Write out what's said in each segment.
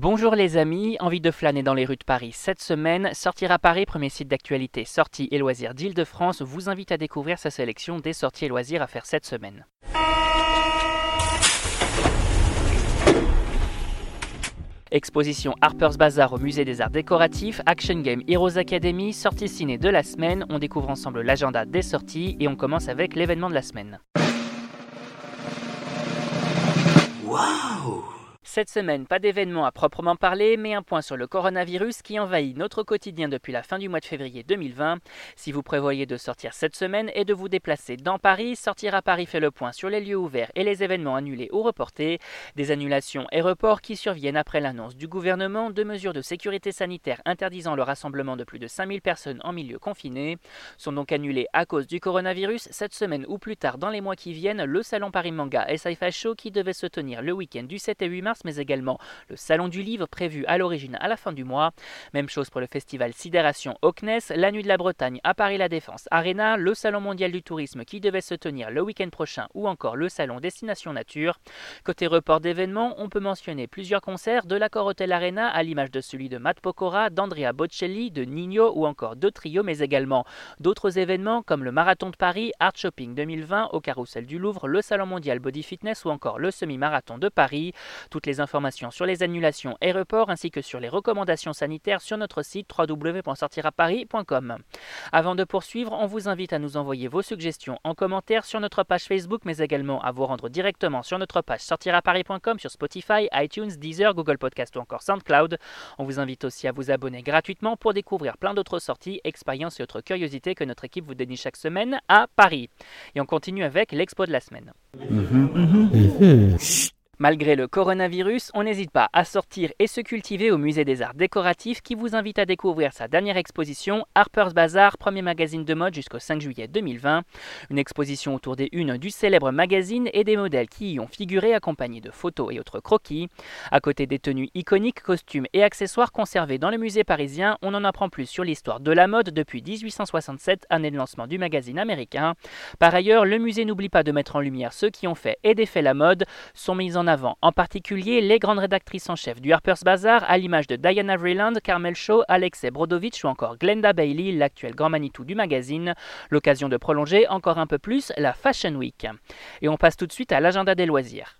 Bonjour les amis, envie de flâner dans les rues de Paris cette semaine Sortir à Paris, premier site d'actualité sorties et loisirs d'Île-de-France, vous invite à découvrir sa sélection des sorties et loisirs à faire cette semaine. Exposition Harper's Bazaar au musée des arts décoratifs, Action Game Heroes Academy, sortie ciné de la semaine, on découvre ensemble l'agenda des sorties et on commence avec l'événement de la semaine. Cette semaine, pas d'événement à proprement parler, mais un point sur le coronavirus qui envahit notre quotidien depuis la fin du mois de février 2020. Si vous prévoyez de sortir cette semaine et de vous déplacer dans Paris, Sortir à Paris fait le point sur les lieux ouverts et les événements annulés ou reportés. Des annulations et reports qui surviennent après l'annonce du gouvernement de mesures de sécurité sanitaire interdisant le rassemblement de plus de 5000 personnes en milieu confiné. Sont donc annulés à cause du coronavirus cette semaine ou plus tard dans les mois qui viennent le Salon Paris Manga SIFA Show qui devait se tenir le week-end du 7 et 8 mars mais également le Salon du Livre prévu à l'origine à la fin du mois. Même chose pour le festival Sidération au la Nuit de la Bretagne à Paris La Défense Arena, le Salon mondial du tourisme qui devait se tenir le week-end prochain ou encore le Salon Destination Nature. Côté report d'événements, on peut mentionner plusieurs concerts de l'Accord Hotel Arena à l'image de celui de Matt Pokora, d'Andrea Bocelli, de Nino ou encore de Trio, mais également d'autres événements comme le Marathon de Paris, Art Shopping 2020 au Carrousel du Louvre, le Salon mondial Body Fitness ou encore le Semi-Marathon de Paris. Toutes les informations sur les annulations et reports ainsi que sur les recommandations sanitaires sur notre site www.sortiraparis.com. Avant de poursuivre, on vous invite à nous envoyer vos suggestions en commentaire sur notre page Facebook mais également à vous rendre directement sur notre page sortiraparis.com sur Spotify, iTunes, Deezer, Google Podcast ou encore SoundCloud. On vous invite aussi à vous abonner gratuitement pour découvrir plein d'autres sorties, expériences et autres curiosités que notre équipe vous donne chaque semaine à Paris. Et on continue avec l'expo de la semaine. Malgré le coronavirus, on n'hésite pas à sortir et se cultiver au Musée des Arts Décoratifs qui vous invite à découvrir sa dernière exposition Harper's Bazaar, premier magazine de mode jusqu'au 5 juillet 2020. Une exposition autour des unes du célèbre magazine et des modèles qui y ont figuré accompagnés de photos et autres croquis. À côté des tenues iconiques, costumes et accessoires conservés dans le musée parisien, on en apprend plus sur l'histoire de la mode depuis 1867, année de lancement du magazine américain. Par ailleurs, le musée n'oublie pas de mettre en lumière ceux qui ont fait et défait la mode, sont mis en avant en particulier les grandes rédactrices en chef du Harper's Bazaar, à l'image de Diana Vreeland, Carmel Shaw, Alexei Brodovitch ou encore Glenda Bailey, l'actuel grand Manitou du magazine. L'occasion de prolonger encore un peu plus la Fashion Week. Et on passe tout de suite à l'agenda des loisirs.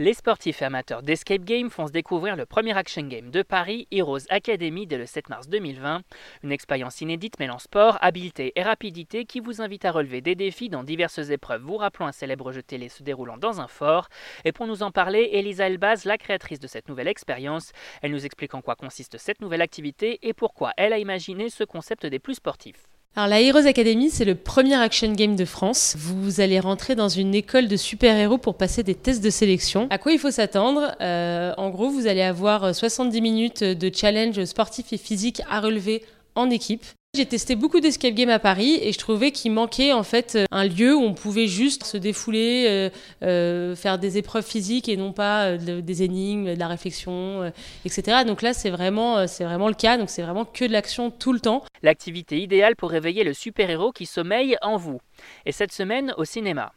Les sportifs et amateurs d'escape game font se découvrir le premier action game de Paris, Heroes Academy, dès le 7 mars 2020. Une expérience inédite mêlant sport, habileté et rapidité qui vous invite à relever des défis dans diverses épreuves, vous rappelant un célèbre jeu télé se déroulant dans un fort. Et pour nous en parler, Elisa Elbaz, la créatrice de cette nouvelle expérience, elle nous explique en quoi consiste cette nouvelle activité et pourquoi elle a imaginé ce concept des plus sportifs. Alors la Heroes Academy, c'est le premier action game de France. Vous allez rentrer dans une école de super-héros pour passer des tests de sélection. À quoi il faut s'attendre? Euh, En gros, vous allez avoir 70 minutes de challenge sportif et physique à relever en équipe. J'ai testé beaucoup d'escape games à Paris et je trouvais qu'il manquait en fait un lieu où on pouvait juste se défouler, euh, euh, faire des épreuves physiques et non pas euh, des énigmes, de la réflexion, etc. Donc là, c'est vraiment, c'est vraiment le cas. Donc c'est vraiment que de l'action tout le temps. L'activité idéale pour réveiller le super-héros qui sommeille en vous. Et cette semaine au cinéma.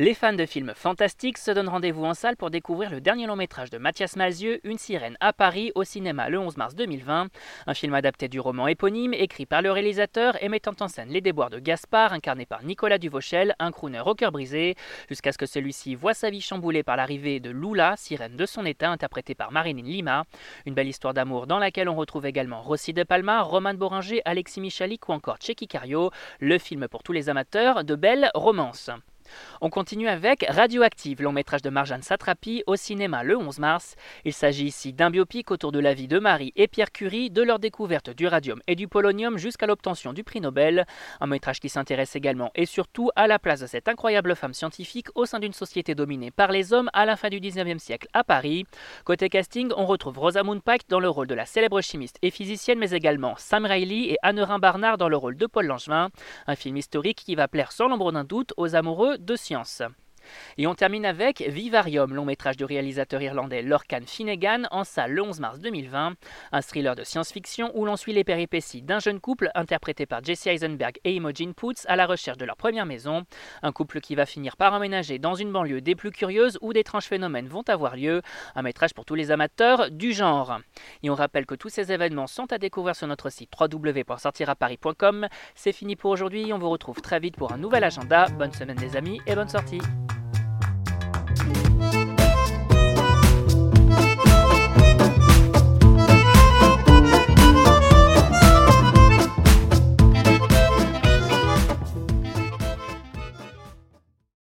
Les fans de films fantastiques se donnent rendez-vous en salle pour découvrir le dernier long métrage de Mathias Malzieu, Une sirène à Paris, au cinéma le 11 mars 2020. Un film adapté du roman éponyme, écrit par le réalisateur et mettant en scène les déboires de Gaspard, incarné par Nicolas Duvauchel, un crooner au cœur brisé, jusqu'à ce que celui-ci voit sa vie chamboulée par l'arrivée de Lula, sirène de son état, interprétée par Marilyn Lima. Une belle histoire d'amour dans laquelle on retrouve également Rossi de Palma, Roman Boringer, Alexis Michalik ou encore Checky Cario. Le film pour tous les amateurs de belles romances. On continue avec Radioactive, long métrage de Marjane Satrapi au cinéma le 11 mars. Il s'agit ici d'un biopic autour de la vie de Marie et Pierre Curie, de leur découverte du radium et du polonium jusqu'à l'obtention du prix Nobel. Un métrage qui s'intéresse également et surtout à la place de cette incroyable femme scientifique au sein d'une société dominée par les hommes à la fin du 19e siècle à Paris. Côté casting, on retrouve Rosamund Pike dans le rôle de la célèbre chimiste et physicienne, mais également Sam Riley et Anne-Rin Barnard dans le rôle de Paul Langevin. Un film historique qui va plaire sans l'ombre d'un doute aux amoureux de science. Et on termine avec Vivarium, long métrage du réalisateur irlandais Lorcan Finnegan, en salle le 11 mars 2020. Un thriller de science-fiction où l'on suit les péripéties d'un jeune couple interprété par Jesse Eisenberg et Imogen Poots à la recherche de leur première maison. Un couple qui va finir par emménager dans une banlieue des plus curieuses où d'étranges phénomènes vont avoir lieu. Un métrage pour tous les amateurs du genre. Et on rappelle que tous ces événements sont à découvrir sur notre site www.sortiraparis.com. C'est fini pour aujourd'hui, on vous retrouve très vite pour un nouvel agenda. Bonne semaine les amis et bonne sortie